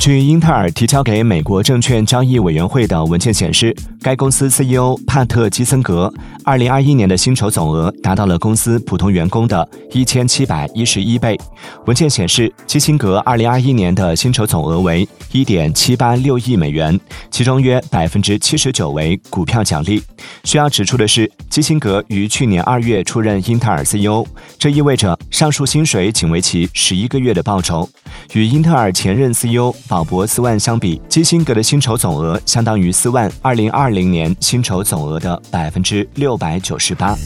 据英特尔提交给美国证券交易委员会的文件显示，该公司 CEO 帕特·基森格2021年的薪酬总额达到了公司普通员工的一千七百一十一倍。文件显示，基辛格2021年的薪酬总额为一点七八六亿美元，其中约百分之七十九为股票奖励。需要指出的是，基辛格于去年二月出任英特尔 CEO，这意味着上述薪水仅为其十一个月的报酬。与英特尔前任 CEO 保博斯万相比，基辛格的薪酬总额相当于斯万二零二零年薪酬总额的百分之六百九十八。